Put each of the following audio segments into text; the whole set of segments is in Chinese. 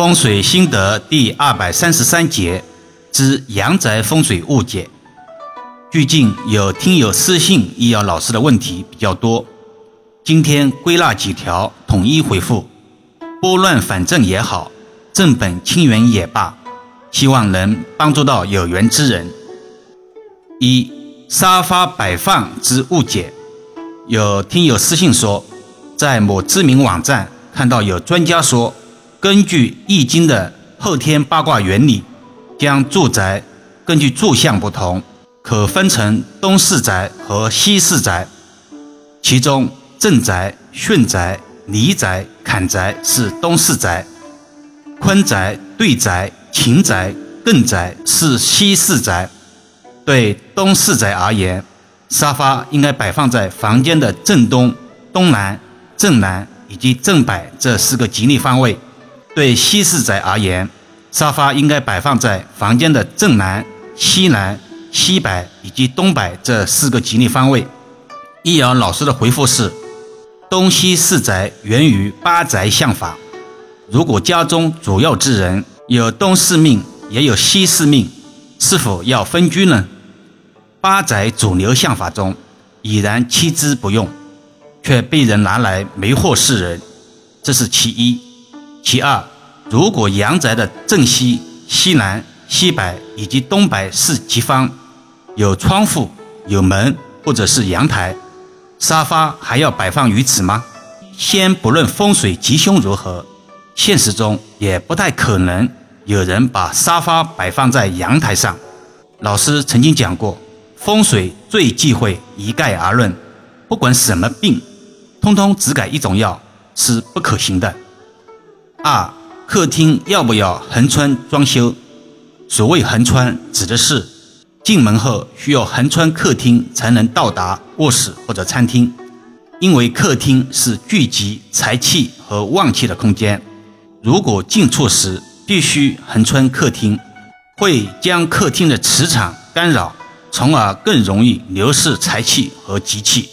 风水心得第二百三十三节之阳宅风水误解。最近有听友私信易遥老师的问题比较多，今天归纳几条统一回复。拨乱反正也好，正本清源也罢，希望能帮助到有缘之人。一沙发摆放之误解，有听友私信说，在某知名网站看到有专家说，根据《易经》的后天八卦原理，将住宅根据住向不同，可分成东四宅和西四宅，其中正宅、巽宅。离宅、坎宅是东四宅，坤宅、兑宅、秦宅、艮宅是西四宅。对东四宅而言，沙发应该摆放在房间的正东、东南、正南以及正北这四个吉利方位；对西四宅而言，沙发应该摆放在房间的正南、西南、西北以及东北这四个吉利方位。易遥老师的回复是。东西四宅源于八宅相法。如果家中主要之人有东四命，也有西四命，是否要分居呢？八宅主流相法中已然弃之不用，却被人拿来迷惑世人，这是其一。其二，如果阳宅的正西、西南、西北以及东北四吉方有窗户、有门或者是阳台。沙发还要摆放于此吗？先不论风水吉凶如何，现实中也不太可能有人把沙发摆放在阳台上。老师曾经讲过，风水最忌讳一概而论，不管什么病，通通只改一种药是不可行的。二，客厅要不要横穿装修？所谓横穿，指的是。进门后需要横穿客厅才能到达卧室或者餐厅，因为客厅是聚集财气和旺气的空间。如果进出时必须横穿客厅，会将客厅的磁场干扰，从而更容易流失财气和吉气。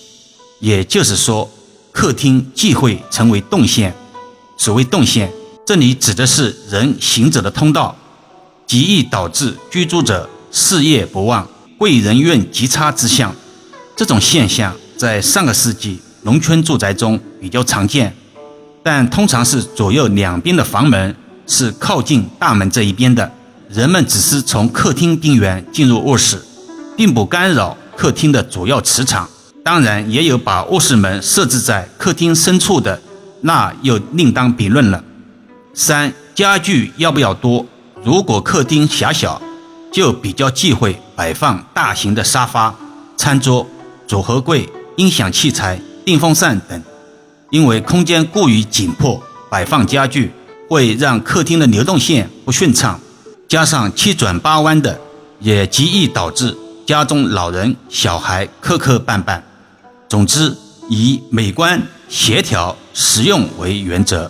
也就是说，客厅忌讳成为动线。所谓动线，这里指的是人行走的通道，极易导致居住者。事业不旺、贵人运极差之象，这种现象在上个世纪农村住宅中比较常见，但通常是左右两边的房门是靠近大门这一边的，人们只是从客厅边缘进入卧室，并不干扰客厅的主要磁场。当然，也有把卧室门设置在客厅深处的，那又另当别论了。三、家具要不要多？如果客厅狭小。就比较忌讳摆放大型的沙发、餐桌、组合柜、音响器材、电风扇等，因为空间过于紧迫，摆放家具会让客厅的流动线不顺畅，加上七转八弯的，也极易导致家中老人、小孩磕磕绊绊。总之，以美观、协调、实用为原则。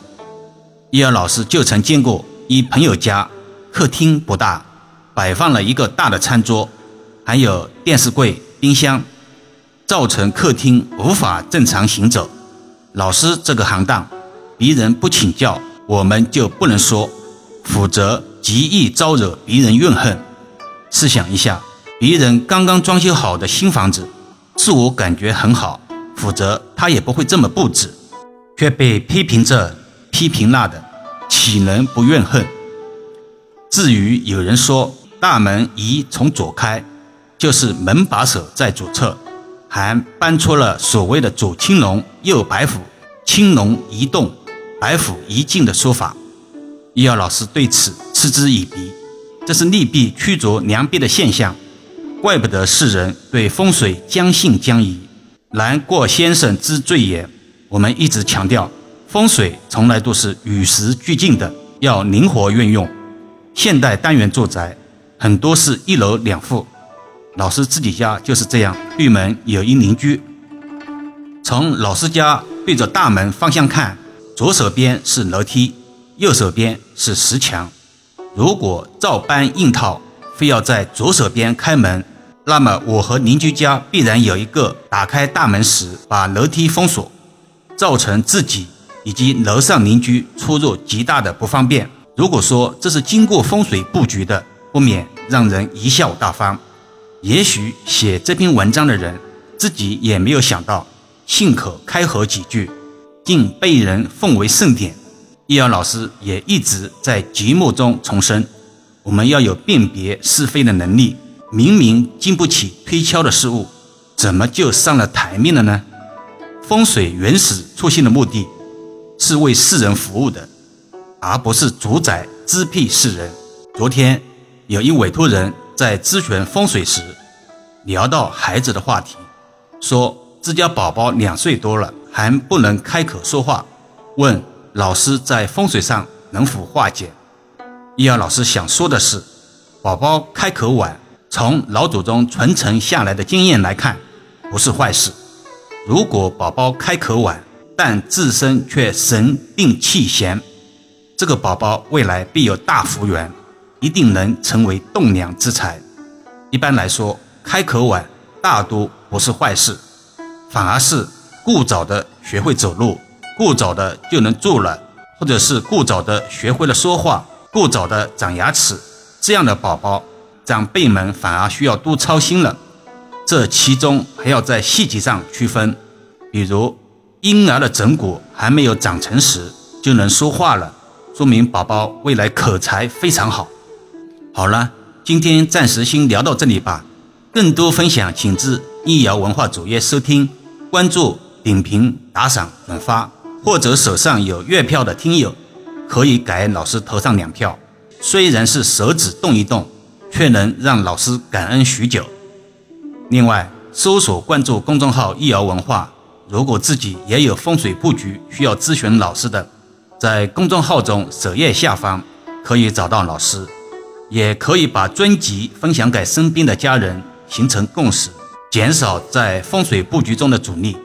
伊尔老师就曾见过一朋友家，客厅不大。摆放了一个大的餐桌，还有电视柜、冰箱，造成客厅无法正常行走。老师这个行当，别人不请教，我们就不能说，否则极易招惹别人怨恨。试想一下，别人刚刚装修好的新房子，自我感觉很好，否则他也不会这么布置，却被批评着批评那的，岂能不怨恨？至于有人说，大门宜从左开，就是门把手在左侧，还搬出了所谓的“左青龙，右白虎，青龙一动，白虎一静”的说法。易遥老师对此嗤之以鼻，这是利弊驱逐良弊的现象，怪不得世人对风水将信将疑。然过先生之罪也。我们一直强调，风水从来都是与时俱进的，要灵活运用。现代单元住宅。很多是一楼两户，老师自己家就是这样。对门有一邻居，从老师家对着大门方向看，左手边是楼梯，右手边是石墙。如果照搬硬套，非要在左手边开门，那么我和邻居家必然有一个打开大门时把楼梯封锁，造成自己以及楼上邻居出入极大的不方便。如果说这是经过风水布局的，不免让人贻笑大方。也许写这篇文章的人自己也没有想到，信口开河几句，竟被人奉为圣典。易遥老师也一直在节目中重申，我们要有辨别是非的能力。明明经不起推敲的事物，怎么就上了台面了呢？风水原始出现的目的，是为世人服务的，而不是主宰支配世人。昨天有一委托人在咨询风水时，聊到孩子的话题，说自家宝宝两岁多了还不能开口说话，问。老师在风水上能否化解？易遥老师想说的是，宝宝开口晚，从老祖宗传承下来的经验来看，不是坏事。如果宝宝开口晚，但自身却神定气闲，这个宝宝未来必有大福缘，一定能成为栋梁之才。一般来说，开口晚大多不是坏事，反而是过早的学会走路。过早的就能做了，或者是过早的学会了说话，过早的长牙齿，这样的宝宝，长辈们反而需要多操心了。这其中还要在细节上区分，比如婴儿的枕骨还没有长成时就能说话了，说明宝宝未来口才非常好。好了，今天暂时先聊到这里吧。更多分享，请至易瑶文化主页收听、关注、点评、打赏、转发。或者手上有月票的听友，可以给老师投上两票。虽然是手指动一动，却能让老师感恩许久。另外，搜索关注公众号“易瑶文化”，如果自己也有风水布局需要咨询老师的，在公众号中首页下方可以找到老师，也可以把专辑分享给身边的家人，形成共识，减少在风水布局中的阻力。